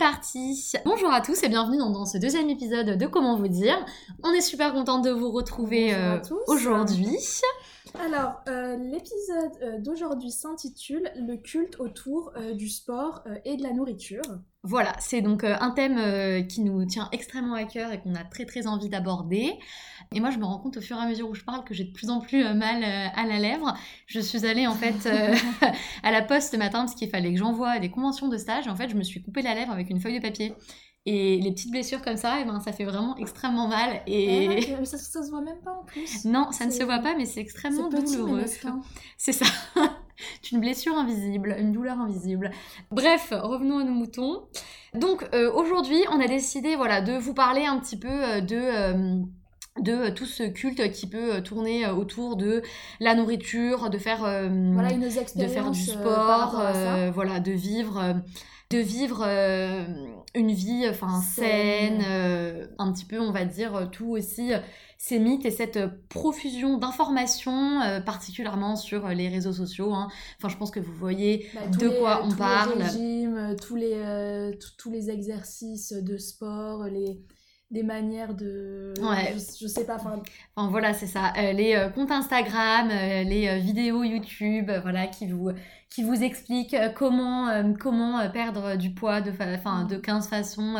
parti Bonjour à tous et bienvenue dans, ce deuxième épisode de Comment vous dire. On est super contente de vous retrouver euh, aujourd'hui. Alors, euh, l'épisode euh, d'aujourd'hui s'intitule Le culte autour du sport et de la nourriture. Voilà, c'est donc un thème qui nous tient extrêmement à cœur et qu'on a très très envie d'aborder. Et moi, je me rends compte au fur et à mesure où je parle que j'ai de plus en plus mal à la lèvre. Je suis allée en fait à la poste ce matin parce qu'il fallait que j'envoie des conventions de stage. En fait, je me suis coupé la lèvre avec une feuille de papier. Et les petites blessures comme ça, et eh ben, ça fait vraiment extrêmement mal. Et mais ça, ça, se voit même pas en plus. Non, ça ne se voit pas, mais c'est extrêmement douloureux. C'est ça. une blessure invisible, une douleur invisible. Bref, revenons à nos moutons. Donc euh, aujourd'hui, on a décidé voilà, de vous parler un petit peu euh, de... Euh, de tout ce culte qui peut tourner autour de la nourriture, de faire, voilà, de faire du sport, voilà, de vivre de vivre euh, une vie enfin saine, euh, un petit peu on va dire tout aussi euh, ces mythes et cette profusion d'informations particulièrement sur les réseaux sociaux hein. enfin je pense que vous voyez bah, de quoi on parle les régimes, tous les tous les exercices de sport les des manières de ouais. je, sais pas enfin, enfin voilà c'est ça les comptes Instagram les vidéos YouTube voilà qui vous qui vous explique euh, comment, euh, comment euh, perdre du poids de, de 15 façons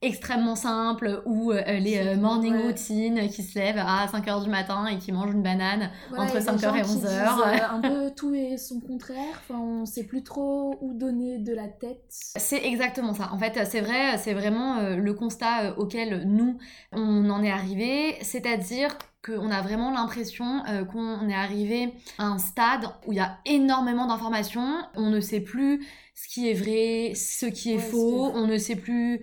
extrêmement simples ou les morning routines qui se lèvent à 5h du matin et qui mangent une banane entre 5h et 11h. un peu tout et son contraire, enfin, on sait plus trop où donner de la tête. C'est exactement ça. En fait, c'est vrai, c'est vraiment le constat auquel nous, on en est arrivé, c'est-à-dire qu'on a vraiment l'impression euh, qu'on est arrivé à un stade où il y a énormément d'informations, on ne sait plus ce qui est vrai, ce qui est faux, on ne sait plus,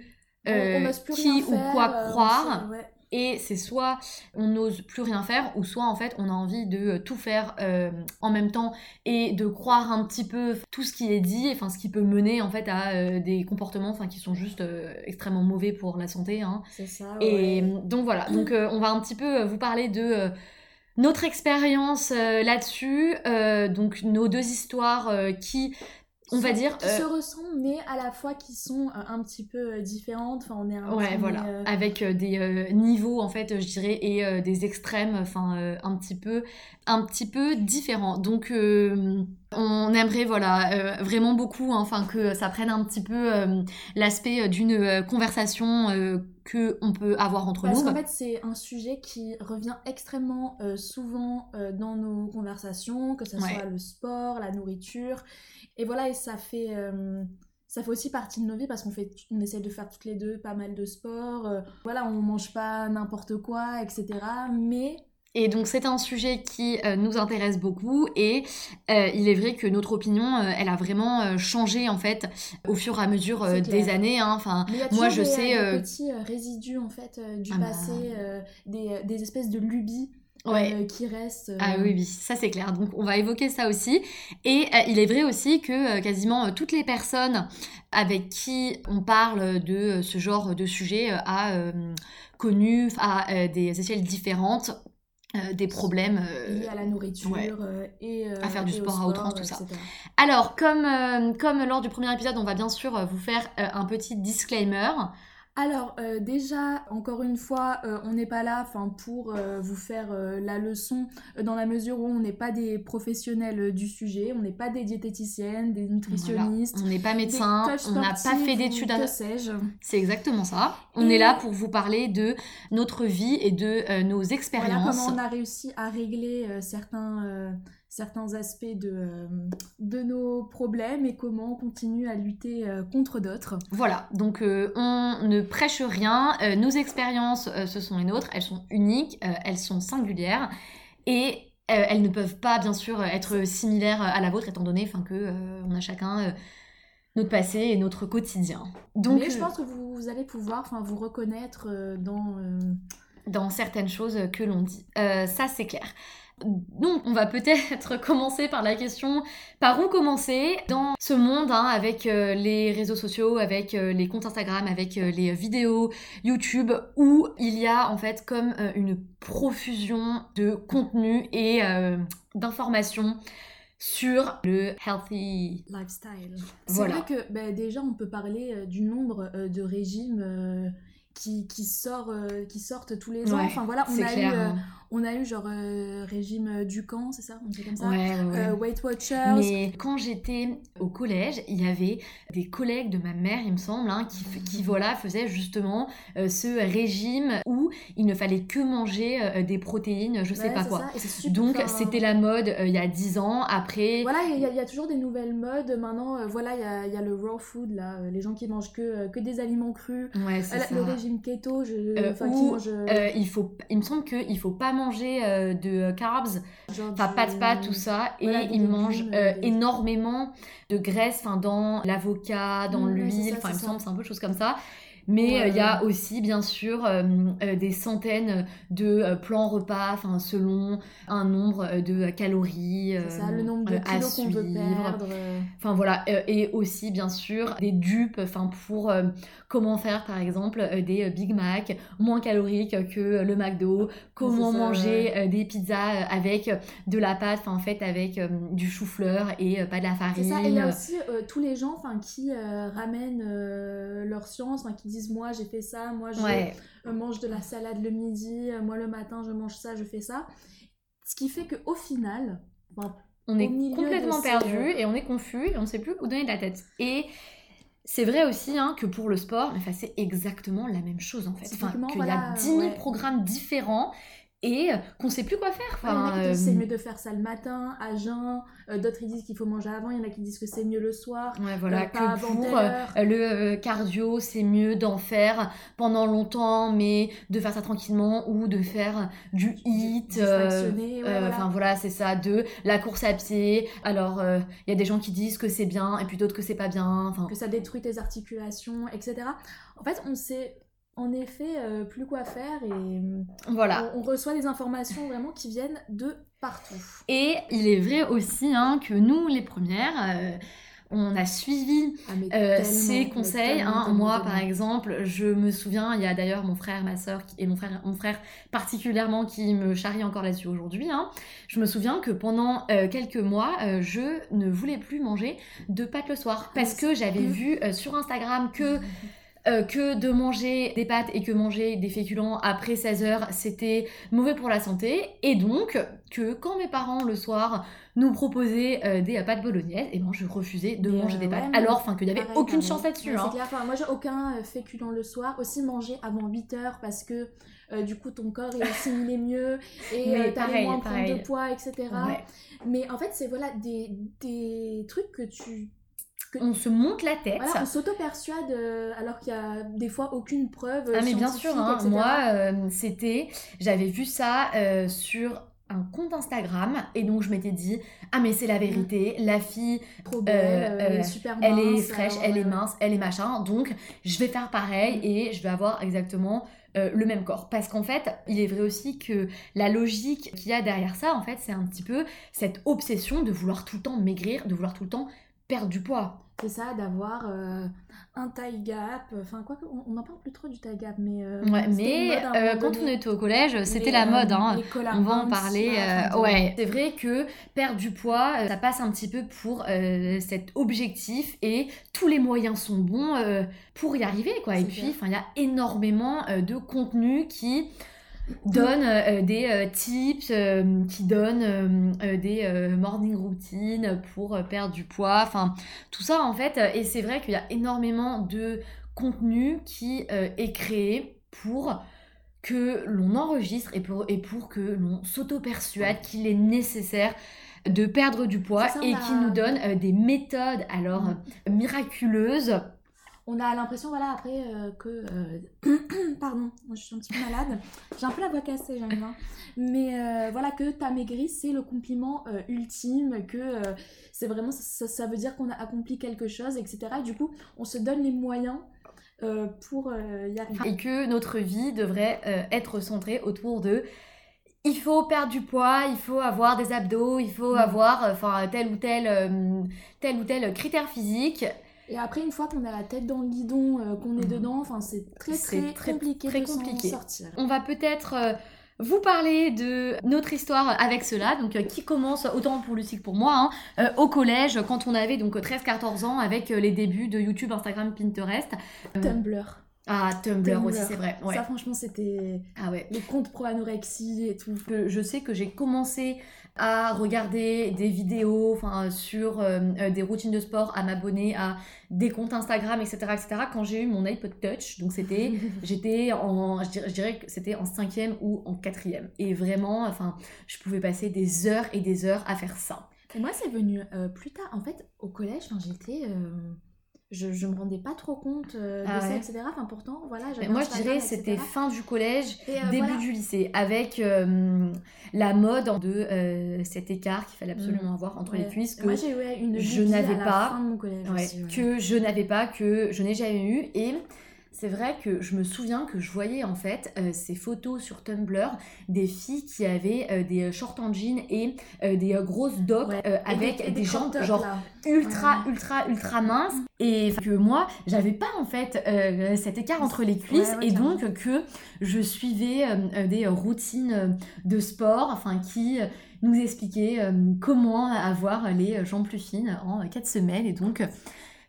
euh, qui ou quoi euh, croire. Et c'est soit on n'ose plus rien faire, ou soit en fait on a envie de tout faire euh, en même temps et de croire un petit peu tout ce qui est dit, enfin ce qui peut mener en fait à euh, des comportements enfin qui sont juste euh, extrêmement mauvais pour la santé. Hein. C'est ça. Et donc voilà, donc on va un petit peu vous parler de notre expérience là-dessus, donc nos deux histoires qui on va dire qui se euh, ressemblent mais à la fois qui sont euh, un petit peu euh, différentes. Enfin on est un ouais voilà. avec des niveaux en fait je dirais et des extrêmes enfin un petit peu un petit peu différents. Donc on aimerait voilà vraiment beaucoup hein, enfin que ça prenne un petit peu l'aspect d'une conversation que on peut avoir entre Parce nous. Parce qu'en fait, c'est un sujet qui revient extrêmement souvent dans nos conversations, que ce soit le sport, la nourriture. Et voilà, et ça fait, euh, ça fait aussi partie de nos vies parce qu'on fait, on essaie de faire toutes les deux pas mal de sport. Euh, voilà, on mange pas n'importe quoi, etc. Mais et donc c'est un sujet qui euh, nous intéresse beaucoup et il est vrai que notre opinion, elle a vraiment changé en fait au fur et à mesure des années. Hein. Enfin, moi je sais. Des petits résidus en fait du ah bah. passé, des, des, espèces de lubies ouais. Euh, qui reste. Ah euh, oui, oui, ça c'est clair. Donc on va évoquer ça aussi. Et euh, il est vrai aussi que quasiment toutes les personnes avec qui on parle de ce genre de sujet a connu à des échelles différentes des problèmes liés à la nourriture et à faire du sport, à outrance, tout ça. Alors, comme, comme lors du premier épisode, on va bien sûr vous faire un petit disclaimer. Alors euh, déjà, encore une fois, euh, on n'est pas là pour euh, vous faire la leçon dans la mesure où on n'est pas des professionnels du sujet, on n'est pas des diététiciennes, des nutritionnistes. On n'est pas médecin, on n'a pas fait d'études à... C'est exactement ça. On est là pour vous parler de notre vie et de nos expériences. Voilà comment on a réussi à régler certains certains aspects de, euh, de nos problèmes et comment on continue à lutter euh, contre d'autres. Voilà, donc euh, on ne prêche rien, nos expériences, ce sont les nôtres, elles sont uniques, elles sont singulières et elles ne peuvent pas bien sûr être similaires à la vôtre étant donné que on a chacun notre passé et notre quotidien. Donc, Mais je pense que vous, allez pouvoir vous reconnaître dans... dans certaines choses que l'on dit. ça c'est clair. Donc, on va peut-être commencer par la question par où commencer dans ce monde hein, avec euh, les réseaux sociaux, avec euh, les comptes Instagram, avec euh, les vidéos YouTube, où il y a en fait comme une profusion de contenu et d'informations sur le healthy lifestyle. C'est vrai que bah, déjà on peut parler du nombre de régimes qui, qui, sort, qui sortent tous les ans. enfin voilà, on a eu hein. On a eu genre euh, régime euh, du camp, c'est ça On dit comme ça euh, Weight Watchers. Mais quand j'étais au collège, il y avait des collègues de ma mère, il me semble, hein, qui, qui voilà, faisaient justement ce régime où il ne fallait que manger des protéines, je sais pas quoi. Donc c'était la mode il y a 10 ans. Après. Voilà, il y, a toujours des nouvelles modes. Maintenant, voilà, il y a, le raw food, là, les gens qui mangent que, que des aliments crus. Ouais, c'est Le régime keto, je, il, faut, il me semble qu'il faut pas manger euh, de carbs, enfin pas de pâtes, tout ça, et il mange euh, énormément de graisse, enfin dans l'avocat, dans l'huile, enfin il me semble c'est un peu chose comme ça. Mais euh, il y a aussi, bien sûr, euh, euh, des centaines de plans repas, enfin, selon un nombre de calories. ça, le nombre de kilos qu'on veut perdre. Enfin, voilà. et aussi, bien sûr, des dupes, enfin, pour comment faire, par exemple, des Big Mac moins caloriques que le McDo, comment manger des pizzas avec de la pâte, enfin, en fait, avec du chou-fleur et pas de la farine. C'est ça. Et il y a aussi tous les gens, enfin, qui ramènent leur science, enfin, qui moi j'ai fait ça, moi je mange de la salade le midi, euh, moi le matin je mange ça, je fais ça. Ce qui fait qu'au final, on est complètement perdu et on est confus et on ne sait plus où donner de la tête. Et c'est vrai aussi hein, que pour le sport, c'est exactement la même chose en fait. Enfin, qu'il y a 10 000 programmes différents et qu'on sait plus quoi faire. Enfin, il y en a qui c'est euh, mieux de faire ça le matin, à jeun. Euh, d'autres ils disent qu'il faut manger avant. Il y en a qui disent que c'est mieux le soir. Ouais, voilà, euh, que pour le cardio, c'est mieux d'en faire pendant longtemps, mais de faire ça tranquillement ou de faire du hit. Enfin voilà, c'est ça. De la course à pied. Alors, il y a des gens qui disent que c'est bien et puis d'autres que c'est pas bien. Que ça détruit tes articulations, etc. En fait, on sait en effet euh, plus quoi faire et voilà. On, reçoit des informations vraiment qui viennent de partout. Et il est vrai aussi hein, que nous, les premières, euh, on a suivi ah, euh, ces conseils. Hein. Moi, par exemple, je me souviens, il y a d'ailleurs mon frère, ma soeur et mon frère, mon frère particulièrement qui me charrie encore là-dessus aujourd'hui. Hein. Je me souviens que pendant quelques mois, je ne voulais plus manger de pâtes le soir parce que j'avais vu sur Instagram que euh, que de manger des pâtes et que manger des féculents après 16 heures, c'était mauvais pour la santé. Et donc, que quand mes parents le soir nous proposaient euh, des pâtes bolognaises, et eh ben je refusais de manger des pâtes. alors, enfin, qu'il n'y avait aucune chance là-dessus. Hein. moi, j'ai aucun euh, féculent le soir. Aussi manger avant 8 heures parce que du coup ton corps est assimilé mieux et t'as moins prendre de poids, etc. Mais en fait, c'est voilà des, des trucs que tu on se monte la tête. on s'auto-persuade euh, alors qu'il y a des fois aucune preuve. Ah, mais bien sûr, hein, moi, euh, c'était. J'avais vu ça euh, sur un compte Instagram et donc je m'étais dit ah mais c'est la vérité la fille Trop belle, elle est super elle est fraîche elle est mince elle est machin donc je vais faire pareil mm. et je vais avoir exactement le même corps parce qu'en fait il est vrai aussi que la logique qu'il y a derrière ça en fait c'est un petit peu cette obsession de vouloir tout le temps maigrir de vouloir tout le temps perdre du poids c'est ça, d'avoir euh, un taille gap. Enfin, quoi on n'en parle plus trop du taille gap, mais. Euh, ouais, mais euh, quand on était au collège, c'était la mode. Hein. On va en parler. ouais, c'est vrai que perdre du poids, ça passe un petit peu pour cet objectif et tous les moyens sont bons pour y arriver, quoi. Et puis, il y a énormément de contenu qui donne euh, des euh, tips, euh, qui donne des morning routines pour perdre du poids, enfin tout ça en fait. Et c'est vrai qu'il y a énormément de contenu qui est créé pour que l'on enregistre et pour, et pour que l'on s'auto-persuade qu'il est nécessaire de perdre du poids et qui nous donne des méthodes alors mm. miraculeuses on a l'impression, voilà, après euh, que. Euh, pardon, je suis un petit peu malade. J'ai un peu la voix cassée, j'aime bien. Mais euh, voilà, que t'as maigri, c'est le compliment ultime, que c'est vraiment. Ça, veut dire qu'on a accompli quelque chose, etc. Et du coup, on se donne les moyens. pour y arriver. Et que notre vie devrait être centrée autour de il faut perdre du poids, il faut avoir des abdos, il faut mm. avoir enfin tel ou tel tel ou tel critère physique et après, une fois qu'on a la tête dans le guidon, euh, qu'on est mhm. dedans, enfin, c'est très, très, très, compliqué très de compliqué. sortir. On va peut-être euh, vous parler de notre histoire avec cela, donc qui commence autant pour Lucie que pour moi, hein, au collège, quand on avait donc 13-14 ans, avec les débuts de YouTube, Instagram, Pinterest. Tumblr. Ah, Tumblr, aussi, c'est vrai. Ça, franchement, c'était ah ouais. les comptes pro anorexie et tout. Je sais que j'ai commencé à regarder des vidéos enfin sur euh, euh, des routines de sport, à m'abonner à des comptes Instagram, etc. etc. quand j'ai eu mon iPod Touch. Donc c'était, j'étais en, je dirais, que c'était en cinquième ou en quatrième. Et vraiment, enfin, je pouvais passer des heures et des heures à faire ça. Et moi, c'est venu euh, plus tard. En fait, au collège, quand j'étais je, je me rendais pas trop compte euh, de ah ça, etc. Enfin, pourtant, voilà. Moi, je dirais c'était fin du collège, euh, début du lycée, avec euh, la mode de cet écart qu'il fallait absolument mm. avoir entre les cuisses que moi, j'ai une je n'avais pas, collège que je n'avais pas, que je n'ai jamais eu et c'est vrai que je me souviens que je voyais en fait euh, ces photos sur Tumblr des filles qui avaient euh, des shorts en jean et euh, des grosses docks avec des, jambes genre ultra ultra ultra minces. Et que moi j'avais pas en fait cet écart entre les cuisses et donc que je suivais des routines de sport enfin qui nous expliquaient comment avoir les jambes plus fines en 4 semaines. Et donc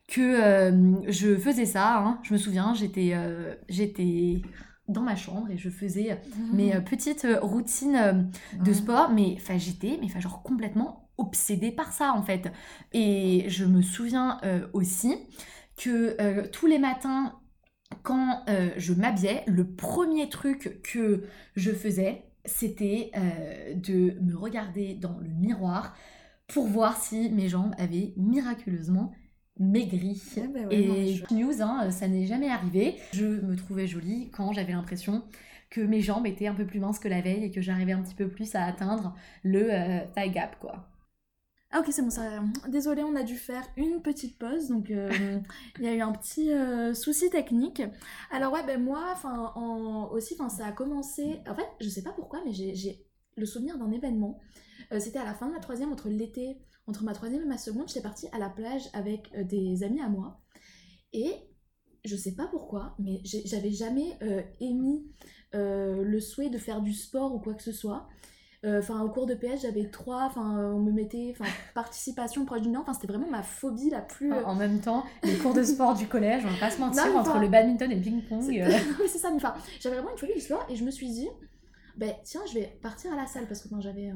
que euh, je faisais ça. Hein. Je me souviens, j'étais euh, j'étais dans ma chambre et je faisais mes euh, petites routines de sport. Mais j'étais, mais genre complètement obsédée par ça en fait. Et je me souviens aussi que tous les matins, quand je m'habillais, le premier truc que je faisais, c'était de me regarder dans le miroir pour voir si mes jambes avaient miraculeusement maigri. Bah et news, hein, ça n'est jamais arrivé. Je me trouvais jolie quand j'avais l'impression que mes jambes étaient un peu plus minces que la veille et que j'arrivais un petit peu plus à atteindre le euh, thigh gap, quoi. Ah ok c'est bon ça. Désolée on a dû faire une petite pause donc euh, il y a eu un petit euh, souci technique. Alors ouais ben moi enfin aussi enfin ça a commencé en fait je sais pas pourquoi mais j'ai le souvenir d'un événement. C'était à la fin de la troisième entre l'été entre ma troisième et ma seconde, j'étais partie à la plage avec euh, des amis à moi. Et je sais pas pourquoi, mais j'avais jamais euh, émis euh, le souhait de faire du sport ou quoi que ce soit. Enfin, au cours de PS, j'avais trois, enfin, on me mettait, enfin, participation proche du Nord, enfin, c'était vraiment ma phobie la plus. En même temps, les cours de sport du collège, on va pas se mentir, entre le badminton et le ping-pong. c'est ça, mais enfin, j'avais vraiment une phobie du sport et je me suis dit, ben tiens, je vais partir à la salle parce que quand j'avais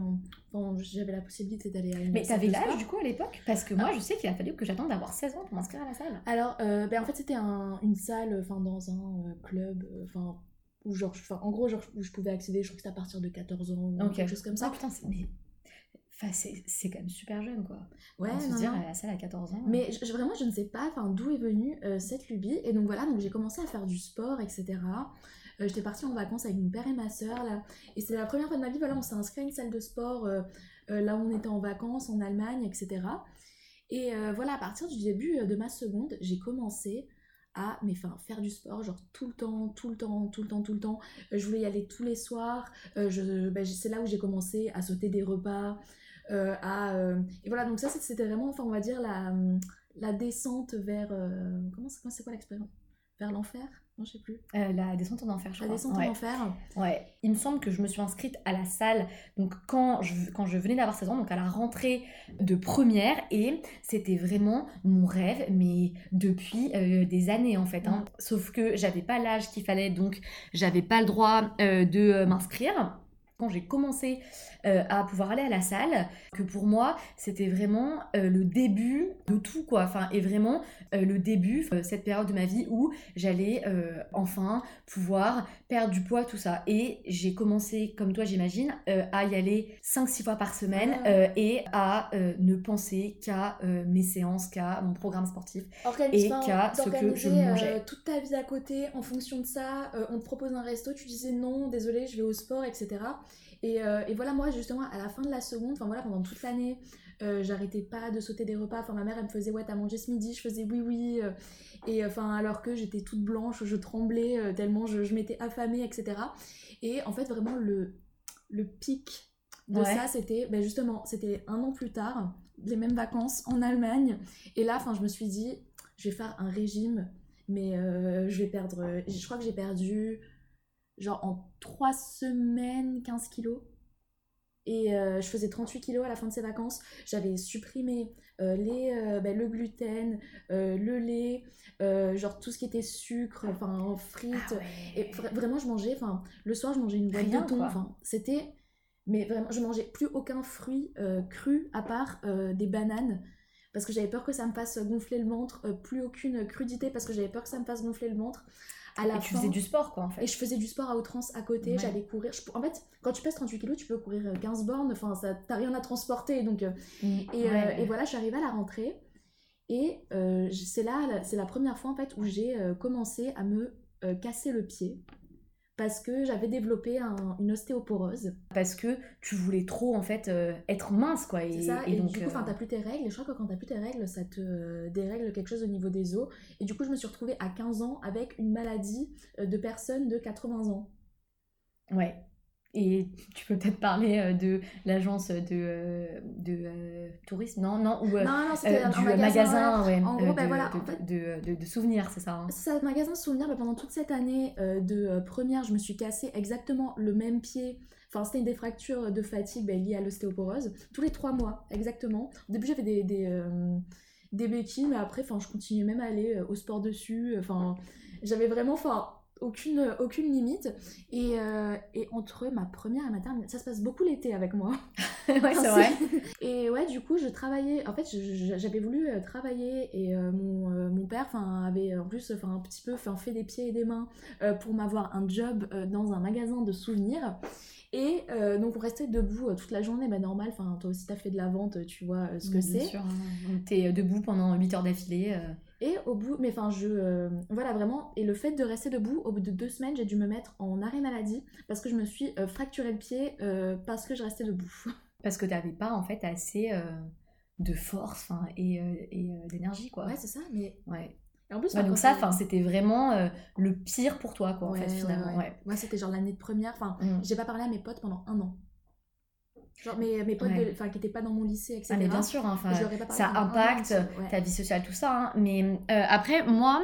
j'avais la possibilité d'aller à une Mais t'avais l'âge du coup à l'époque? Parce que moi, ah. je sais qu'il a fallu que j'attende d'avoir 16 ans pour m'inscrire à la salle. Alors, euh, ben en fait, c'était un, une salle enfin dans un euh, club, euh, enfin où genre, en gros, genre, où je pouvais accéder, je crois que c'était à partir de 14 ans ou quelque chose comme ça. Ah putain, c'est... Mais... Enfin, c'est quand même super jeune, quoi. Ouais, se dire à la salle à 14 ans. Mais je, vraiment, je ne sais pas d'où est venue cette lubie. Et donc voilà, donc j'ai commencé à faire du sport, etc. Euh, j'étais partie en vacances avec mon père et ma soeur là. Et c'est la première fois de ma vie, voilà, on s'est inscrit à une salle de sport euh, euh, là où on était en vacances, en Allemagne, etc. Et voilà, à partir du début de ma seconde, j'ai commencé à mais faire du sport genre tout le temps tout le temps tout le temps tout le temps je voulais y aller tous les soirs ben, c'est là où j'ai commencé à sauter des repas à et voilà donc ça c'était vraiment enfin on va dire la la descente vers comment c'est quoi l'expérience? Vers l'enfer? Non, je sais plus. Euh, la descente en enfer, je la crois. La descente en enfer. Ouais. Il me semble que je me suis inscrite à la salle donc quand je, quand je venais d'avoir 16 ans, donc à la rentrée de première, et c'était vraiment mon rêve, mais depuis euh, des années en fait. Hein. Sauf que j'avais pas l'âge qu'il fallait, donc j'avais pas le droit euh, de m'inscrire quand j'ai commencé euh, à pouvoir aller à la salle, que pour moi, c'était vraiment euh, le début de tout, quoi. Enfin, et vraiment euh, le début, cette période de ma vie où j'allais enfin pouvoir perdre du poids, tout ça. Et j'ai commencé, comme toi, j'imagine, à y aller 5-6 fois par semaine ah. et à ne penser qu'à mes séances, qu'à mon programme sportif et qu'à ce que je mangeais. toute ta vie à côté en fonction de ça, on te propose un resto, tu disais non, désolé, je vais au sport, etc. Euh, et, voilà, moi, justement, à la fin de la seconde, enfin voilà, pendant toute l'année, euh, j'arrêtais pas de sauter des repas. Enfin, ma mère, elle me faisait, ouais, t'as mangé ce midi, je faisais oui, oui. Euh, et enfin, alors que j'étais toute blanche, je tremblais tellement je, je m'étais affamée, etc. Et en fait, vraiment, le, le pic de ça, c'était, ben justement, c'était un an plus tard, les mêmes vacances en Allemagne. Et là, enfin, je me suis dit, je vais faire un régime, mais je vais perdre, je crois que j'ai perdu genre en 3 semaines 15 kilos. Et euh, je faisais 38 kilos à la fin de ces vacances. J'avais supprimé euh, les, euh, ben, le gluten, le lait, genre tout ce qui était sucre, enfin frites. Ah et vraiment, je mangeais, enfin, le soir, je mangeais une boîte de thon. Enfin, c'était. Mais vraiment, je mangeais plus aucun fruit cru à part des bananes parce que j'avais peur que ça me fasse gonfler le ventre, plus aucune crudité parce que j'avais peur que ça me fasse gonfler le ventre et tu faisais du sport, quoi, en fait. Et je faisais du sport à outrance à côté, j'allais courir. En fait, quand tu pèses 38 kilos, tu peux courir 15 euh, bornes, enfin, t'as rien à transporter. Donc, euh, mm. et, euh, et, voilà, arrivée à la rentrée. Et c'est là, c'est la première fois, en fait, où j'ai commencé à me casser le pied parce que j'avais développé une ostéoporose. Parce que tu voulais trop en fait euh, être mince quoi. Et, ça, et, donc, du coup, enfin, euh, t'as plus tes règles, et je crois que quand t'as plus tes règles, ça te euh, dérègle quelque chose au niveau des os. Et du coup, je me suis retrouvée à 15 ans avec une maladie de personnes de 80 ans. Ouais. Et tu peux peut-être parler euh, de l'agence de, euh, de euh, tourisme, non Non, ou non, non, du magasin, ouais, en gros, ben de, voilà, de, de, souvenirs, c'est ça hein. Ça, magasin souvenirs. Ben pendant toute cette année de première, je me suis cassé exactement le même pied. Enfin, c'était des fractures de fatigue ben, liées à l'ostéoporose. Tous les trois mois, exactement. Au début, j'avais des, des, des béquilles, mais après, je continuais même à aller au sport dessus. Enfin, j'avais vraiment... Enfin, aucune, aucune limite. Et, euh, et, entre ma première et ma terminale, ça se passe beaucoup l'été avec moi. ouais, c'est vrai. Et ouais, du coup, je travaillais. En fait, j'avais voulu euh, travailler et euh, mon, mon, père avait en plus un petit peu fait des pieds et des mains pour m'avoir un job dans un magasin de souvenirs. Et donc on restait debout toute la journée, bah normal, enfin toi aussi t'as fait de la vente, tu vois ce que c'est. Bien sûr, hein. t'es debout pendant 8 heures d'affilée. Et au bout, mais enfin, je. Euh, voilà, vraiment. Et le fait de rester debout, au bout de deux semaines, j'ai dû me mettre en arrêt maladie parce que je me suis euh, fracturé le pied euh, parce que je restais debout. Parce que tu n'avais pas, en fait, assez de force et, et d'énergie, quoi. Ouais, c'est ça, mais. Ouais. Et en plus, donc ça, enfin, c'était vraiment le pire pour toi, quoi, en fait, finalement. Ouais, Moi, c'était genre l'année de première. Enfin, mm. j'ai pas parlé à mes potes pendant un an. Genre mes, mes potes qui n'étaient pas dans mon lycée, etc. Ah, mais bien sûr, hein, ça impacte ta vie sociale, tout ça. Hein. Mais euh, après, moi,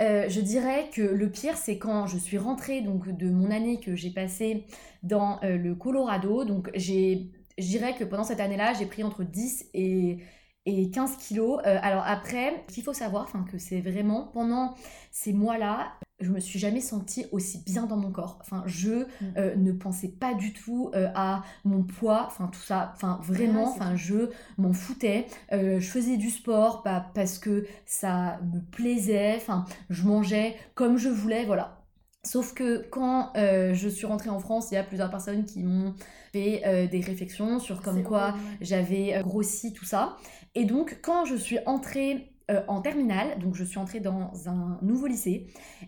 euh, je dirais que le pire, c'est quand je suis rentrée donc, de mon année que j'ai passée dans euh, le Colorado. Donc, j'ai, je dirais que pendant cette année-là, j'ai pris entre 10 et et 15 kilos. alors après, ce qu'il faut savoir, que c'est vraiment pendant ces mois-là, je me suis jamais sentie aussi bien dans mon corps. Enfin, je mm. euh, ne pensais pas du tout euh, à mon poids, enfin tout ça. Enfin, vraiment, enfin, je m'en foutais. Euh, je faisais du sport bah, parce que ça me plaisait. Enfin, je mangeais comme je voulais, voilà. Sauf que quand je suis rentrée en France, il y a plusieurs personnes qui m'ont fait des réflexions sur comme quoi j'avais grossi, tout ça. Et donc, quand je suis entrée euh, en terminale, donc je suis entrée dans un nouveau lycée,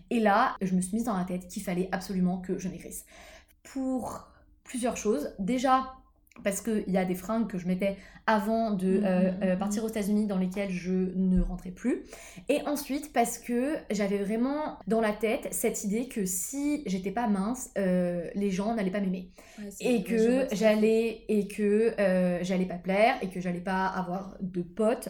et là, je me suis mise dans la tête qu'il fallait absolument que je maigrisse. Pour plusieurs choses. Déjà, parce qu'il y a des fringues que je mettais avant de euh, mmh, euh, partir aux États-Unis dans lesquelles je ne rentrais plus. Et ensuite parce que j'avais vraiment dans la tête cette idée que si j'étais pas mince, les gens n'allaient pas m'aimer. et, que j'allais et que j'allais pas plaire et que j'allais pas avoir de potes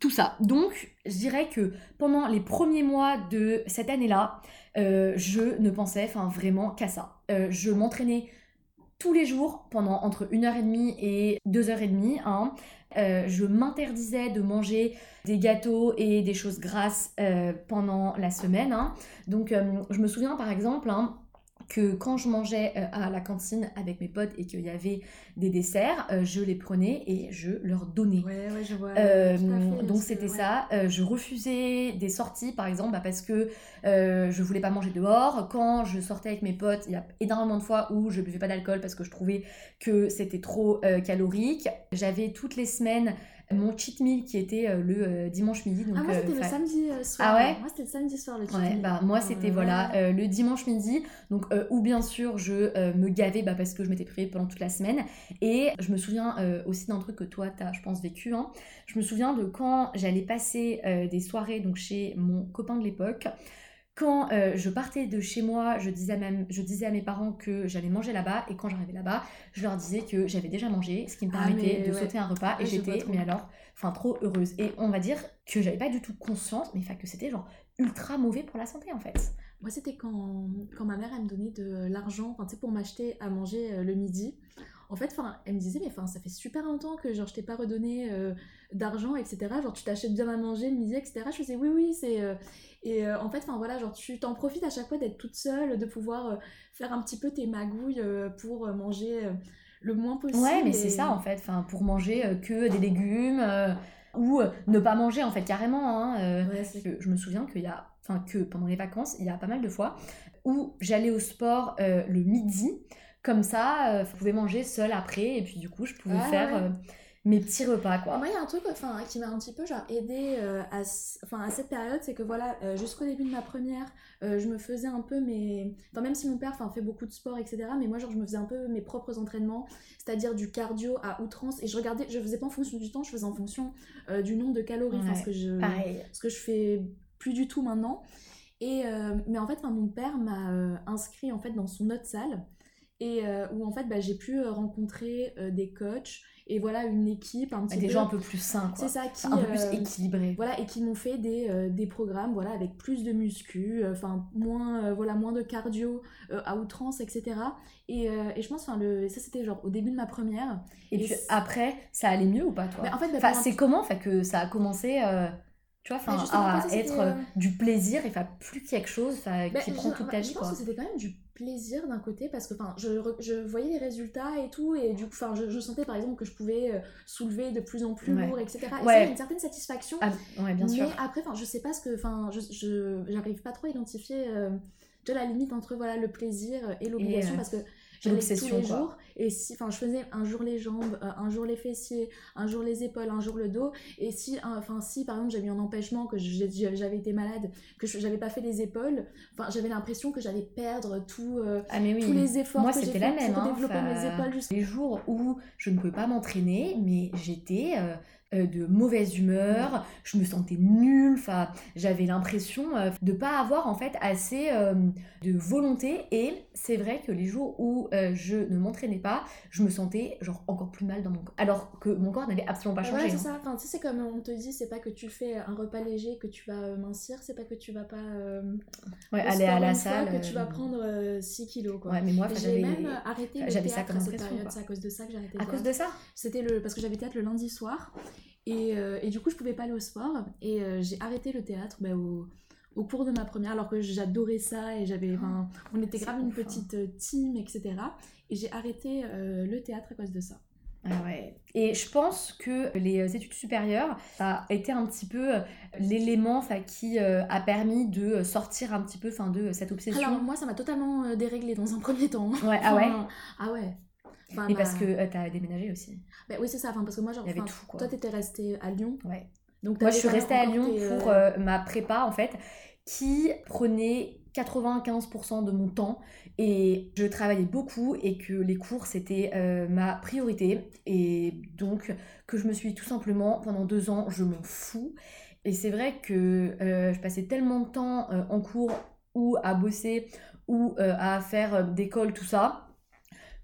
tout ça. Donc, je dirais que pendant les premiers mois de cette année-là, euh, je ne pensais enfin vraiment qu'à ça. Euh, je m'entraînais tous les jours pendant entre 1h30 et 2h30. Hein. Euh, je m'interdisais de manger des gâteaux et des choses grasses pendant la semaine. Hein. Donc, je me souviens par exemple, hein, que quand je mangeais euh, à la cantine avec mes potes et qu'il y avait des desserts, euh, je les prenais et je leur donnais. Ouais, ouais, je vois. Euh, donc c'était ça. je refusais des sorties, par exemple, bah, parce que je voulais pas manger dehors. Quand je sortais avec mes potes, il y a énormément de fois où je buvais pas d'alcool parce que je trouvais que c'était trop calorique. J'avais toutes les semaines mon cheat meal qui était euh, le euh, dimanche midi. Donc, ah, moi, c'était le samedi soir. Ah ouais Moi, c'était le samedi soir, le cheat ouais, Bah, moi, c'était voilà, le dimanche midi. Donc, où bien sûr, je me gavais bah, parce que je m'étais privée pendant toute la semaine. Et je me souviens aussi d'un truc que toi, tu as, je pense, vécu. Hein. Je me souviens de quand j'allais passer des soirées donc, chez mon copain de l'époque. Quand euh, je partais de chez moi, je disais, même, je disais à mes parents que j'allais manger là-bas. Et quand j'arrivais là-bas, je leur disais que j'avais déjà mangé, ce qui me ah, permettait de sauter un repas. et j'étais, mais alors, enfin, trop heureuse. Et on va dire que j'avais pas du tout conscience, mais que c'était genre ultra mauvais pour la santé en fait. Moi, c'était quand, quand ma mère, elle me donnait de l'argent, pour m'acheter à manger le midi. En fait, elle me disait, mais enfin, ça fait super longtemps que genre, je t'ai pas redonné d'argent, etc. Genre, tu t'achètes bien à manger le midi, etc. Je faisais, oui, oui, c'est. et en fait, enfin, voilà, genre, tu t'en profites à chaque fois d'être toute seule, de pouvoir faire un petit peu tes magouilles pour manger le moins possible. Ouais, mais c'est ça en fait, enfin, pour manger euh, que des légumes euh, ou euh, ne pas manger en fait carrément. Hein, que je me souviens qu'il y a, enfin que pendant les vacances, il y a pas mal de fois où j'allais au sport le midi, comme ça, je pouvais manger seule après et puis du coup je pouvais faire mes petits repas quoi. Moi il y a un truc enfin qui m'a un petit peu genre aidé euh, à, à cette période c'est que voilà euh, jusqu'au début de ma première euh, je me faisais un peu mes enfin même si mon père fait beaucoup de sport etc mais moi genre je me faisais un peu mes propres entraînements c'est-à-dire du cardio à outrance et je regardais je faisais pas en fonction du temps je faisais en fonction du nombre de calories parce que je ce que je fais plus du tout maintenant. Et mais en fait mon père m'a inscrit en fait dans son autre salle et où en fait bah, j'ai pu rencontrer des coachs et voilà une équipe un petit des gens un peu plus sains c'est ça qui un peu plus euh, équilibrés. voilà et qui m'ont fait des, euh, des programmes voilà avec plus de muscu euh, enfin moins voilà moins de cardio à outrance etc et, et je pense enfin le ça c'était genre au début de ma première. Et, puis après ça allait mieux ou pas toi? Bah, en fait bah, c'est comment fait que ça a commencé tu vois, enfin, à être du plaisir et pas plus quelque chose bah, qui prend toute ta vie. Je pense que c'était quand même du plaisir d'un côté parce que enfin je, je, voyais les résultats et tout et du coup enfin je, je, sentais par exemple que je pouvais euh, soulever de plus en plus lourd etc et ça une certaine satisfaction ah, ouais, bien mais après enfin je sais pas ce que enfin je j'arrive pas trop à identifier euh, de la limite entre voilà le plaisir et l'obligation euh, parce que j'allais tous les jours et si enfin je faisais un jour les jambes euh, un jour les fessiers un jour les épaules un jour le dos et si enfin si par exemple j'avais eu un empêchement que j'avais été malade que j'avais pas fait les épaules enfin j'avais l'impression que j'allais perdre tout euh, ah, mais oui. tous les efforts moi c'était la même pour hein, développer mes épaules les jours où je ne pouvais pas m'entraîner mais j'étais euh, de mauvaise humeur, je me sentais nulle, enfin, j'avais l'impression euh, de pas avoir en fait assez euh, de volonté. Et c'est vrai que les jours où je ne m'entraînais pas, je me sentais genre encore plus mal dans mon corps. Alors que mon corps n'avait absolument pas changé. Ouais, c'est ça, enfin, tu sais, c'est comme on te dit, c'est pas que tu fais un repas léger que tu vas mincir, c'est pas que tu vas pas ouais, aller à la salle que tu vas prendre 6 kilos quoi. Ouais, mais moi j'ai même arrêté le théâtre ça à cette période, c'est à cause de ça que j'ai arrêté. À cause de ça? C'était le parce que j'avais théâtre le lundi soir et, euh, et, du coup, je pouvais pas aller au sport. Et euh, j'ai arrêté le théâtre bah, au, au, cours de ma première, alors que j'adorais ça. Et j'avais, oh, on était grave une hein. petite euh, team, etc. Et j'ai arrêté le théâtre à cause de ça. Ah ouais. Et je pense que les études supérieures, ça a été un petit peu l'élément qui a permis de sortir un petit peu de cette obsession. Alors moi, ça m'a totalement déréglé dans un premier temps. Ouais, ah ouais Ah ouais et parce que euh, t'as déménagé aussi. Bah, oui, c'est ça. Enfin, parce que moi, genre, tout, quoi. toi, t'étais restée à Lyon. Ouais. Donc, moi, je suis restée à Lyon pour euh, euh, ma prépa, en fait, qui prenait 95% de mon temps et je travaillais beaucoup et que les cours c'était ma priorité et donc que je me suis tout simplement pendant deux ans je m'en fous et c'est vrai que je passais tellement de temps en cours ou à bosser ou à faire d'école tout ça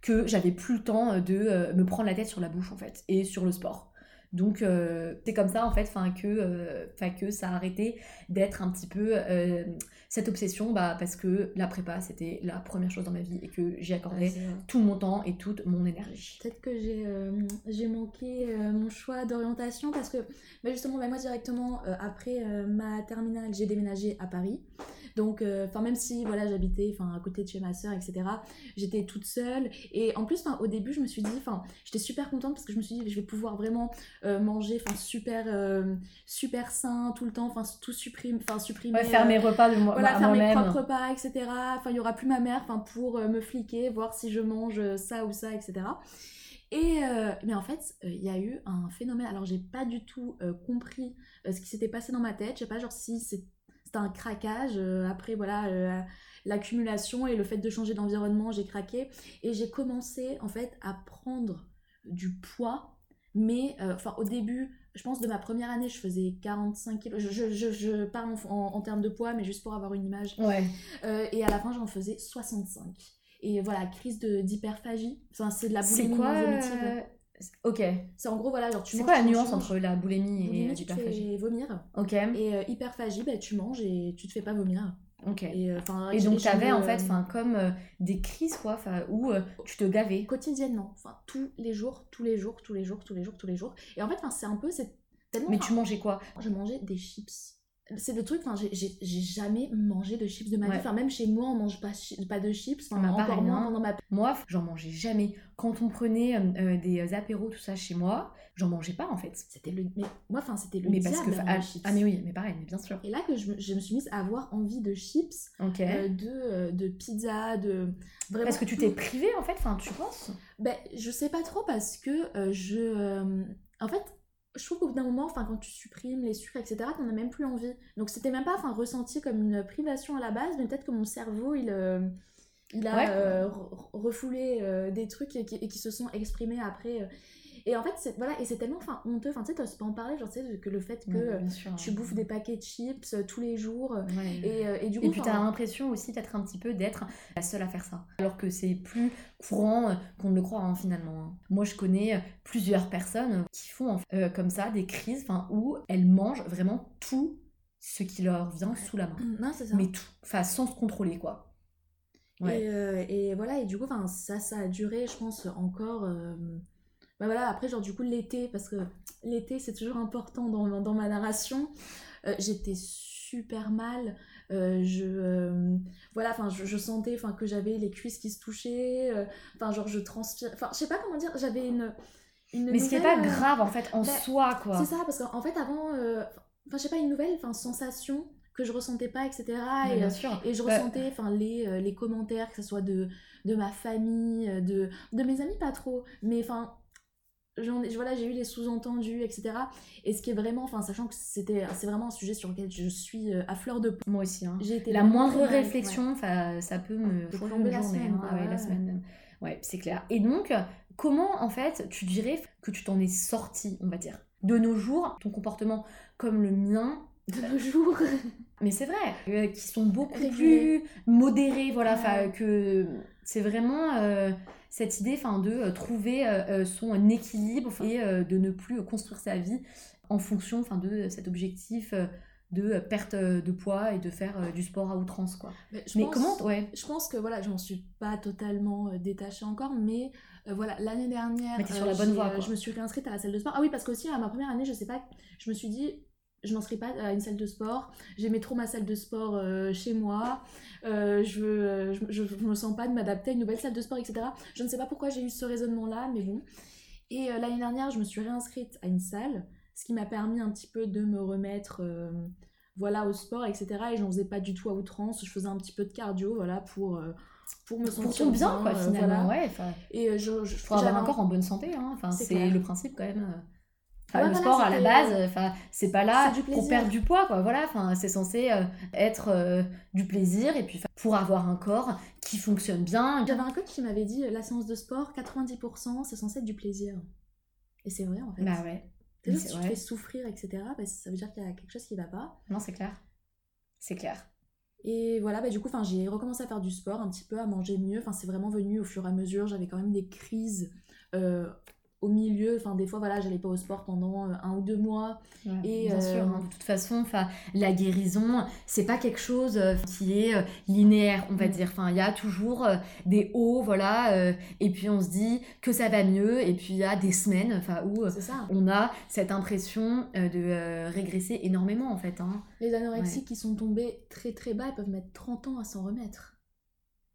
que j'avais plus le temps euh, de euh, me prendre la tête sur la bouche en fait et sur le sport. Donc euh, c'est comme ça en fait fin, que, que ça a arrêté d'être un petit peu cette obsession bah, parce que la prépa c'était la première chose dans ma vie et que j'y accordais tout mon temps et toute mon énergie. Peut-être que j'ai j'ai manqué mon choix d'orientation parce que bah, justement bah, moi directement après ma terminale j'ai déménagé à Paris. Donc, euh, enfin, même si voilà, j'habitais enfin à côté de chez ma soeur, etc., j'étais toute seule. Et en plus, au début, je me suis dit, enfin, j'étais super contente parce que je me suis dit, je vais pouvoir vraiment euh, manger, enfin, super, euh, super sain tout le temps, enfin, tout supprime, enfin, supprimer. Ouais, faire mes repas de moi, voilà, faire mes propres repas, etc. Enfin, il y aura plus ma mère, enfin, pour me fliquer, voir si je mange ça ou ça, etc. Et mais en fait, il y a eu un phénomène. Alors, j'ai pas du tout compris ce qui s'était passé dans ma tête. Je sais pas, genre si c'est c'était un craquage. Euh, après, voilà, euh, l'accumulation et le fait de changer d'environnement, j'ai craqué. Et j'ai commencé, en fait, à prendre du poids. Mais, euh, enfin, au début, je pense de ma première année, je faisais 45 kilos. Je, je, je parle en, termes de poids, mais juste pour avoir une image. Ouais. et à la fin, j'en faisais 65. Et voilà, crise d'hyperphagie. Enfin, c'est de la boulimie quoi, Ok. C'est en gros, voilà, genre tu C'est quoi la nuance entre la boulimie et l'hyperphagie vomir. Ok. Et euh, hyperphagie, bah, tu manges et tu te fais pas vomir. Ok. Et, euh, Et donc, t'avais en fait euh, comme euh, des crises, quoi, où tu te gavais. quotidiennement, enfin tous les jours, tous les jours, tous les jours, tous les jours, tous les jours. Et en fait, c'est un peu, c'est tellement. Mais tu mangeais quoi? Je mangeais des chips. C'est le truc, j'ai- jamais mangé de chips de ma vie. Ouais. Enfin, même chez moi, on mange pas, pas de chips. Enfin, Bah, encore moins hein. pendant ma Moi, j'en mangeais jamais. Quand on prenait euh, euh, des apéros, tout ça chez moi, j'en mangeais pas en fait. C'était le. Mais moi, enfin, c'était le Mais parce que. Ah, chips. ah, mais oui, mais pareil, mais bien sûr. Et là que je, me- je me suis mise à avoir envie de chips, euh, de, euh, de pizza, de. Vraiment Parce que tu t'es privée en fait, enfin, tu penses? Ben, je sais pas trop parce que euh, je. euh, en fait, je trouve qu'au bout d'un moment, enfin, quand tu supprimes les sucres, etc., t'en as même plus envie. Donc, c'était même pas enfin, ressenti comme une privation à la base, mais peut-être que mon cerveau, il. euh, il a Ouais. euh, re- refoulé euh, des trucs et qui, et qui se sont exprimés après. Et en fait, c'est voilà, et c'est tellement enfin, honteux. Enfin, tu sais, t'oses pas en parler, genre, tu sais, que le fait que Ouais, bien sûr. tu bouffes des paquets de chips euh, tous les jours. euh, Ouais. Et, euh, et du coup, Et puis t'as l'impression aussi d'être un petit peu d'être la seule à faire ça. Alors que c'est plus courant qu'on ne le croit hein, finalement. hein. Moi je connais plusieurs personnes qui font euh, comme ça des crises enfin, où elles mangent vraiment tout ce qui leur vient sous la main. non, c'est ça. Mais tout. Enfin sans se contrôler quoi. Ouais. Et, euh, et voilà, et du coup, ça, ça a duré, je pense, encore. euh, Bah voilà, après, genre, du coup, l'été, parce que l'été, c'est toujours important dans, dans ma narration. euh, J'étais super mal. euh, je. euh, Voilà, enfin, je, je sentais enfin, que j'avais les cuisses qui se touchaient. Enfin, genre, je transpire. Enfin, je sais pas comment dire, j'avais une. une Mais ce qui est pas grave en fait en bah, soi quoi. C'est ça, parce qu'en fait, avant. Enfin, je sais pas, une nouvelle enfin, sensation que je ressentais pas, etc. Et, bien sûr. et je Bah, ressentais enfin les, les commentaires, que ce soit de, de ma famille, de, de mes amis, pas trop, mais enfin, j'en ai- voilà, j'ai eu les sous-entendus, etc. Et ce qui est vraiment, enfin, sachant que c'était, c'est vraiment un sujet sur lequel je suis euh, à fleur de peau. Moi aussi. hein. J'ai été La moindre ouais. réflexion, enfin, ça peut me plomber la journée. semaine, hein. Ah ouais, ouais. la semaine. Ouais, c'est clair. Et donc, comment en fait tu dirais que tu t'en es sorti, on va dire De nos jours, ton comportement comme le mien, De nos jours. mais c'est vrai, euh, qui sont beaucoup plus modérés, voilà, enfin, Ouais. que c'est vraiment euh, cette idée enfin, de euh, trouver euh, euh, son équilibre et de ne plus construire sa vie en fonction enfin, de cet objectif de perte de poids et de faire du sport à outrance, quoi. Mais, je Mais pense- comment, ouais, Je pense que voilà, je m'en suis pas totalement détachée encore, mais euh, voilà, l'année dernière, Mais t'es sur la bonne j'ai, voie, quoi. je me suis réinscrite à la salle de sport. Ah oui, parce qu'aussi à ma première année, je sais pas, je me suis dit, je m'inscris pas à une salle de sport. J'aimais trop ma salle de sport euh, chez moi. Euh, je, veux- je, je, je me sens pas de m'adapter à une nouvelle salle de sport, etc. Je ne sais pas pourquoi j'ai eu ce raisonnement-là, mais bon. Et euh, l'année dernière, je me suis réinscrite à une salle, ce qui m'a permis un petit peu de me remettre. euh, voilà, au sport, etc. Et je n'en faisais pas du tout à outrance. Je faisais un petit peu de cardio, voilà, pour, euh, pour me sentir ton bien, quoi, euh, finalement, voilà. ouais. Et euh, je, je avoir corps en bonne santé, hein. enfin, C'est le principe quand même. Enfin, Ouais, le voilà, sport à la base, enfin, c'est pas là du pour perdre du poids, quoi. Voilà, enfin, c'est censé euh, être euh, du plaisir et puis pour avoir un corps qui fonctionne bien. J'avais un coach qui m'avait dit euh, la séance de sport, 90% c'est censé être du plaisir. Et c'est vrai en fait. Bah ouais, c'est si tu te fais souffrir, etc., bah, ça veut dire qu'il y a quelque chose qui va pas. non, c'est clair, c'est clair. Et voilà, bah, du coup, j'ai recommencé à faire du sport, un petit peu, à manger mieux. Enfin, c'est vraiment venu au fur et à mesure. J'avais quand même des crises euh, au milieu. Enfin, des fois, voilà, j'allais pas au sport pendant euh, un ou deux mois. Ouais, Et, bien euh, sûr, hein, de toute façon, enfin, la guérison, c'est pas quelque chose euh, qui est linéaire, on va Mm. dire. Enfin, il y a toujours des hauts, voilà, euh, et puis on se dit que ça va mieux, et puis il y a des semaines, enfin, où ça. on a cette impression de régresser énormément, en fait. Hein. Les anorexiques qui sont tombés très très bas, ils peuvent mettre 30 ans à s'en remettre.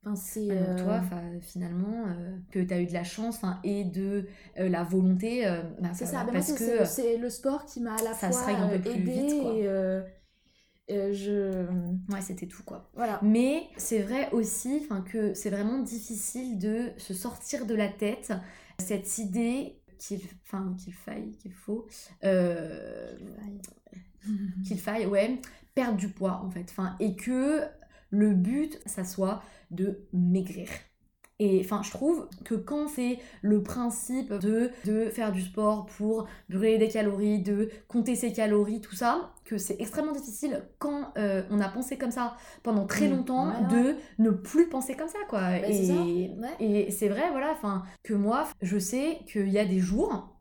Enfin, c'est. Alors, euh, toi, 'fin, finalement, euh, que tu as eu de la chance et de euh, la volonté, euh, bah, C'est ça parce que c'est le sport qui m'a à la ça fois un peu plus vite, quoi. et je... ouais, c'était tout, quoi. Voilà. Mais c'est vrai aussi que c'est vraiment difficile de se sortir de la tête cette idée qu'il qu'il faille, qu'il faut, qu'il faille, ouais, perdre du poids en fait. Enfin, et que le but, ça soit de maigrir. Et enfin, je trouve que quand c'est le principe de, de faire du sport pour brûler des calories, de compter ses calories, tout ça, que c'est extrêmement difficile quand euh, on a pensé comme ça pendant très Mm. longtemps Ouais, de ne plus penser comme ça, quoi. Bah, et Ouais. et c'est vrai, voilà, enfin, que moi, je sais qu'il y a des jours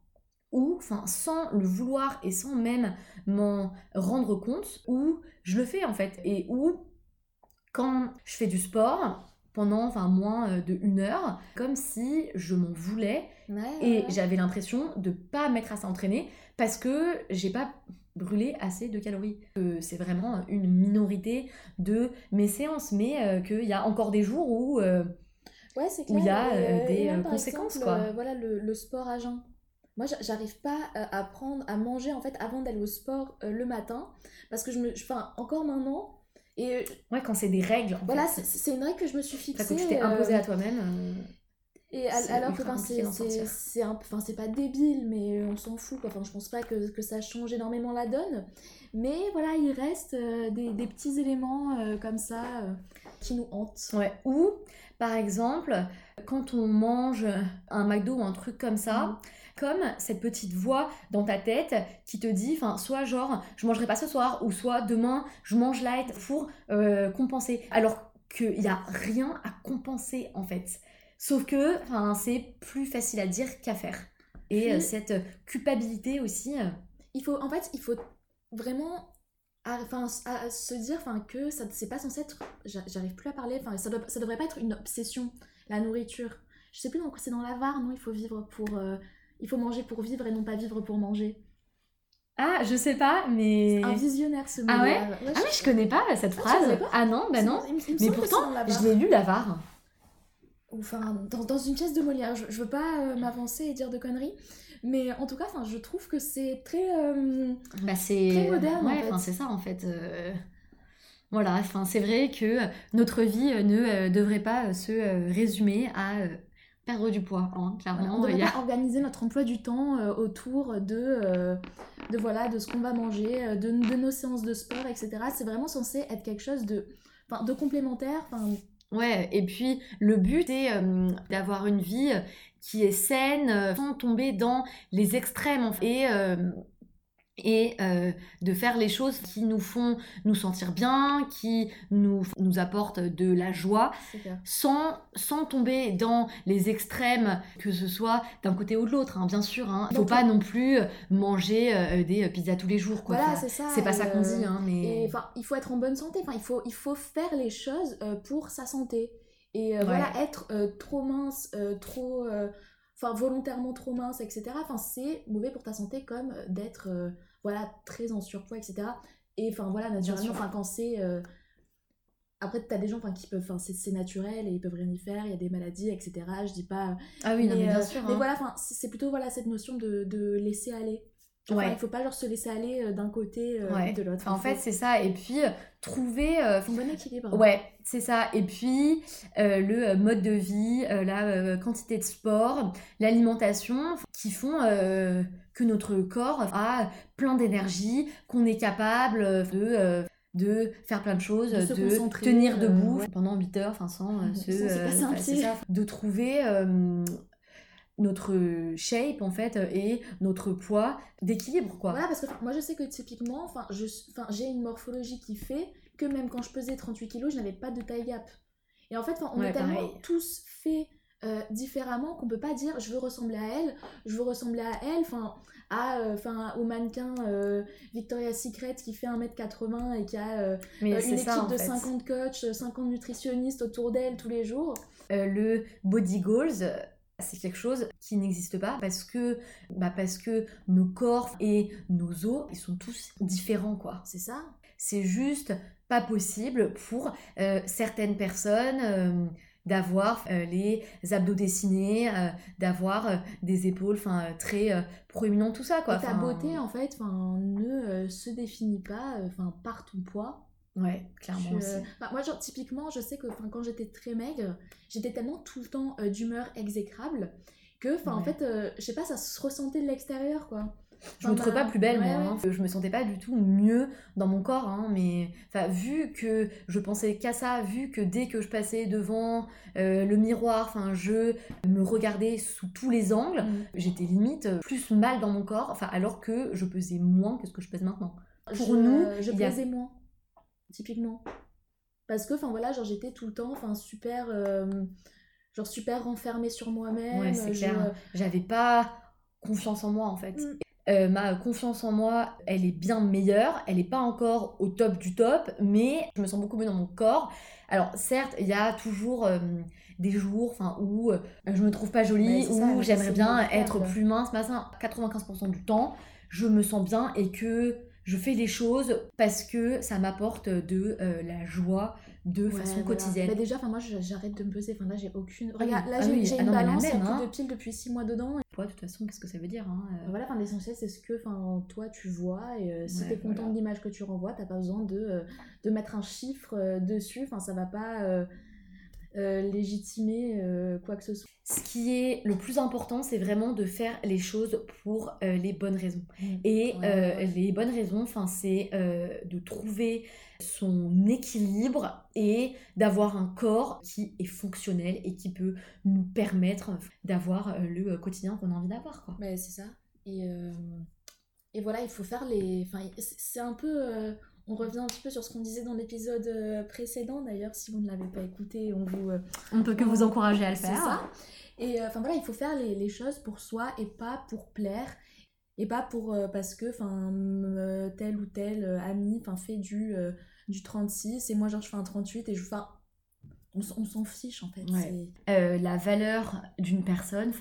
où, enfin, sans le vouloir et sans même m'en rendre compte, où je le fais en fait, et où quand je fais du sport, pendant enfin moins euh, de une heure, comme si je m'en voulais et j'avais l'impression de pas m'être assez entraînée parce que j'ai pas brûlé assez de calories. c'est vraiment une minorité de mes séances, mais euh, qu'il y a encore des jours où, euh, ouais, où il y a des conséquences. quoi. voilà le, le, sport à jeun. Moi, j'arrive pas à prendre, à manger en fait avant d'aller au sport le matin parce que je me, enfin encore maintenant, et euh, ouais, quand c'est des règles. voilà, c'est une règle que je me suis fixée. que tu t'es imposé à euh, toi-même. Euh, et alors que c'est un enfin c'est pas débile, mais on s'en fout. Quoi. Enfin, je pense pas que, que, ça change énormément la donne. Mais voilà, il reste des, des, petits éléments comme ça qui nous hantent. Ouais. Ou, par exemple, quand on mange un McDo ou un truc comme ça, mm comme cette petite voix dans ta tête qui te dit, enfin, soit genre, je mangerai pas ce soir, ou soit demain, je mange light pour euh, compenser. Alors qu'il n'y a rien à compenser en fait. Sauf que, c'est plus facile à dire qu'à faire. Et euh, cette culpabilité aussi. Euh, il faut, en fait, il faut vraiment à, se dire que ça c'est pas censé être j'arrive plus à parler ça, ça devrait pas être une obsession la nourriture je sais plus c'est dans l'avare non il faut vivre pour il faut manger pour vivre et non pas vivre pour manger. Ah, je sais pas, mais. Un visionnaire ce mot. Ah ouais, Ah oui, je connais pas cette ah, phrase. Ah, non, bah non. mais pourtant, je l'ai lu l'avare. Enfin, dans, dans, une pièce de Molière. Je, veux pas euh, m'avancer et dire de conneries. Mais en tout cas, je trouve que c'est très, euh, bah, très moderne. Ouais, c'est ça en fait. Euh. Voilà, enfin, c'est vrai que notre vie ne devrait pas se résumer à perdre du poids, hein, clairement. On devrait organiser notre emploi du temps euh, autour de, euh, de, voilà, de ce qu'on va manger, euh, de, de, nos séances de sport, etc. C'est vraiment censé être quelque chose de, de complémentaire. Ouais, et puis le but est d'avoir une vie qui est saine, sans tomber dans les extrêmes. Et et euh, de faire les choses qui nous font nous sentir bien, qui nous, nous apportent de la joie, sans, sans tomber dans les extrêmes, que ce soit d'un côté ou de l'autre, hein, bien sûr. Il hein. ne faut pas non plus manger euh, des pizzas tous les jours. Quoi. Voilà, c'est ça. C'est pas ça qu'on dit. Hein, mais... il faut être en bonne santé, il faut, il faut faire les choses euh, pour sa santé. Et voilà, être trop mince, trop enfin volontairement trop mince, etc. Enfin, c'est mauvais pour ta santé comme euh, d'être euh, voilà très en surpoids, etc. Et enfin voilà, naturellement, enfin quand c'est euh, après, tu as des gens qui peuvent, enfin, c'est naturel et ils peuvent rien y faire, il y a des maladies, etc. Je dis pas. Ah oui, mais, non, mais bien sûr. Mais hein. voilà, c'est plutôt voilà, cette notion de, de laisser aller. Il faut pas genre se laisser aller euh, d'un côté ou euh, de l'autre. en fait, c'est ça. Et puis, euh, trouver. un bon équilibre. Ouais, c'est ça. Et puis, le mode de vie, la quantité de sport, l'alimentation qui font que notre corps a plein d'énergie, qu'on est capable de de faire plein de choses, de, tenir debout pendant 8 heures, enfin sans se, ça, de trouver notre shape en fait et notre poids d'équilibre quoi. Voilà parce que moi je sais que typiquement enfin je enfin j'ai une morphologie qui fait que même quand je pesais 38 kilos je n'avais pas de taille gap. Et en fait on est tellement tous faits euh, différemment qu'on peut pas dire je veux ressembler à elle, je veux ressembler à elle, enfin à euh, enfin au mannequin euh, Victoria's Secret qui fait 1m80 et qui a une équipe de 50 coachs, 50 nutritionnistes autour d'elle tous les jours. le body goals c'est quelque chose qui n'existe pas parce que, bah parce que nos corps et nos os, ils sont tous différents, quoi. C'est ça? C'est juste pas possible pour euh, certaines personnes euh, d'avoir euh, les abdos dessinés, d'avoir des épaules enfin très proéminentes, tout ça, quoi. ta beauté, en fait, ne se définit pas enfin par ton poids Ouais, clairement aussi. moi, genre, typiquement, je sais que quand j'étais très maigre, j'étais tellement tout le temps euh, d'humeur exécrable que, enfin, en fait, euh, je sais pas, ça se ressentait de l'extérieur, quoi. Je me trouvais pas plus belle, moi. Hein. Je me sentais pas du tout mieux dans mon corps, hein, mais vu que je pensais qu'à ça, vu que dès que je passais devant euh, le miroir, enfin, je me regardais sous tous les angles, mm. j'étais limite plus mal dans mon corps, enfin, alors que je pesais moins que ce que je pèse maintenant. Pour nous, je pesais moins typiquement. Parce que, enfin voilà, genre j'étais tout le temps, enfin super, euh, genre super renfermée sur moi-même. Ouais, c'est clair. J'avais pas confiance en moi en fait. Mm. Euh, ma confiance en moi, elle est bien meilleure. Elle n'est pas encore au top du top, mais je me sens beaucoup mieux dans mon corps. Alors certes, il y a toujours euh, des jours où euh, je me trouve pas jolie, où j'aimerais bien être plus mince. Mais 95% du temps, je me sens bien et que je fais des choses parce que ça m'apporte de la joie, de façon quotidienne. Bah déjà, moi j'arrête de me peser, enfin là j'ai aucune. Regarde, là ah j'ai ah une balance, un de pile depuis 6 mois dedans. de toute façon, qu'est-ce que ça veut dire hein, euh Voilà, l'essentiel c'est ce que toi tu vois et euh, si tu es content de l'image que tu renvoies, t'as pas besoin de, euh, de mettre un chiffre dessus, enfin ça va pas légitimer quoi que ce soit. Ce qui est le plus important, c'est vraiment de faire les choses pour les bonnes raisons. Mmh. Et les bonnes raisons, c'est de trouver son équilibre et d'avoir un corps qui est fonctionnel et qui peut nous permettre d'avoir euh, le quotidien qu'on a envie d'avoir. Quoi. c'est ça. Et, euh, et voilà, il faut faire les... Enfin, c'est un peu... Euh, on revient un petit peu sur ce qu'on disait dans l'épisode précédent. D'ailleurs, si vous ne l'avez pas écouté, on vous... on ne peut que vous encourager à le faire. Ça. Et enfin voilà, il faut faire les, les, choses pour soi et pas pour plaire et pas pour parce que enfin tel ou tel ami enfin fait du du 36 et moi genre je fais un 38 et je fais on, s'en fiche en fait. Euh, la valeur d'une personne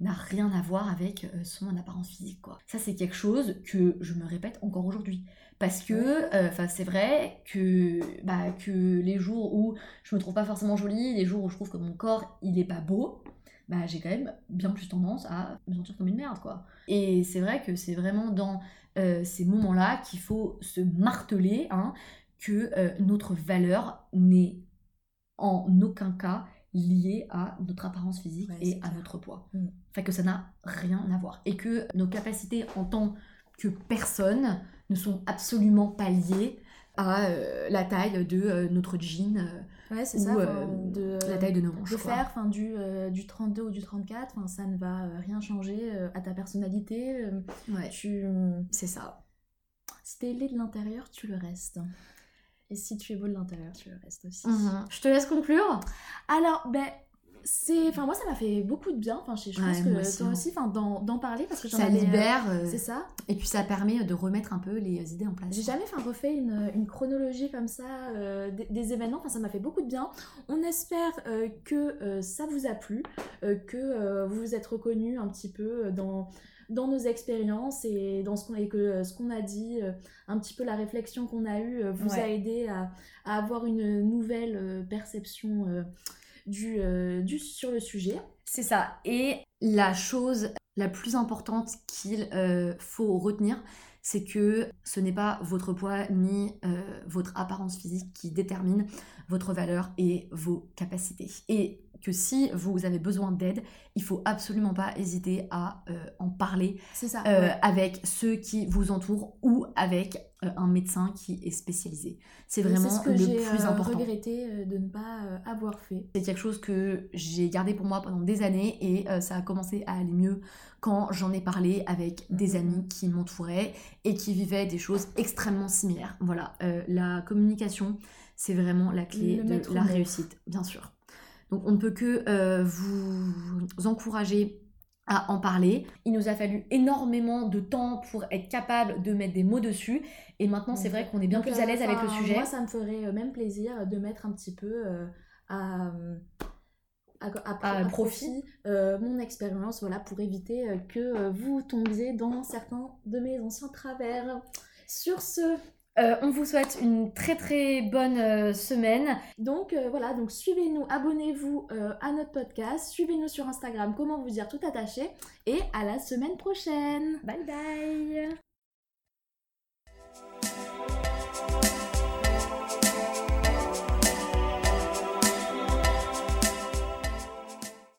n'a rien à voir avec euh, son apparence physique. quoi. Ça c'est quelque chose que je me répète encore aujourd'hui. Parce que euh, c'est vrai que, bah, que les jours où je me trouve pas forcément jolie, les jours où je trouve que mon corps il est pas beau, bah, j'ai quand même bien plus tendance à me sentir comme une merde. quoi. Et c'est vrai que c'est vraiment dans ces moments-là qu'il faut se marteler hein, que notre valeur n'est en aucun cas liée à notre apparence physique et à notre poids. Mm. Fait que ça n'a rien à voir. Et que nos capacités en tant que personne ne sont absolument pas liées à euh, la taille de euh, notre jean ouais, c'est ça, de, la taille de nos manches. De faire du, du 32 ou du 34, ça ne va rien changer à ta personnalité. ouais. Tu... C'est ça. Si t'es laid de l'intérieur, tu le restes. Et si tu es beau de l'intérieur, tu le restes aussi. Mhm. Je te laisse conclure. Alors, ben, c'est enfin moi ça m'a fait beaucoup de bien enfin je, pense que toi aussi enfin d'en parler parce que ça libère euh, c'est ça et puis ça permet de remettre un peu les idées en place j'ai jamais enfin refait une, une, chronologie comme ça euh, des, événements enfin ça m'a fait beaucoup de bien on espère euh, que ça vous a plu que vous vous êtes reconnu un petit peu dans dans nos expériences et dans ce qu'on que euh, ce qu'on a dit, euh, un petit peu la réflexion qu'on a eue euh, vous a aidé à, avoir une nouvelle perception du, du, sur le sujet. C'est ça. Et la chose la plus importante qu'il faut retenir, c'est que ce n'est pas votre poids ni votre apparence physique qui détermine votre valeur et vos capacités. Et que si vous avez besoin d'aide, il faut absolument pas hésiter à euh, en parler ça, euh, avec ceux qui vous entourent ou avec euh, un médecin qui est spécialisé. C'est vraiment ce que le plus important. regretté de ne pas avoir fait. C'est quelque chose que j'ai gardé pour moi pendant des années et ça a commencé à aller mieux quand j'en ai parlé avec des mhm. amis qui m'entouraient et qui vivaient des choses extrêmement similaires. Voilà, la communication, c'est vraiment la clé de la réussite, bien sûr. Donc on ne peut que euh, vous encourager à en parler. Il nous a fallu énormément de temps pour être capable de mettre des mots dessus. Et maintenant, c'est vrai qu'on est bien plus à l'aise avec le sujet. Moi, ça me ferait euh, même plaisir de mettre un petit peu euh, à, à, profit, mon expérience voilà, pour éviter que vous tombiez dans certains de mes anciens travers. Sur ce, euh, on vous souhaite une très très bonne euh, semaine. Donc euh, voilà, donc suivez-nous, abonnez-vous à notre podcast, suivez-nous sur Instagram, comment vous dire tout attaché, et à la semaine prochaine. Bye bye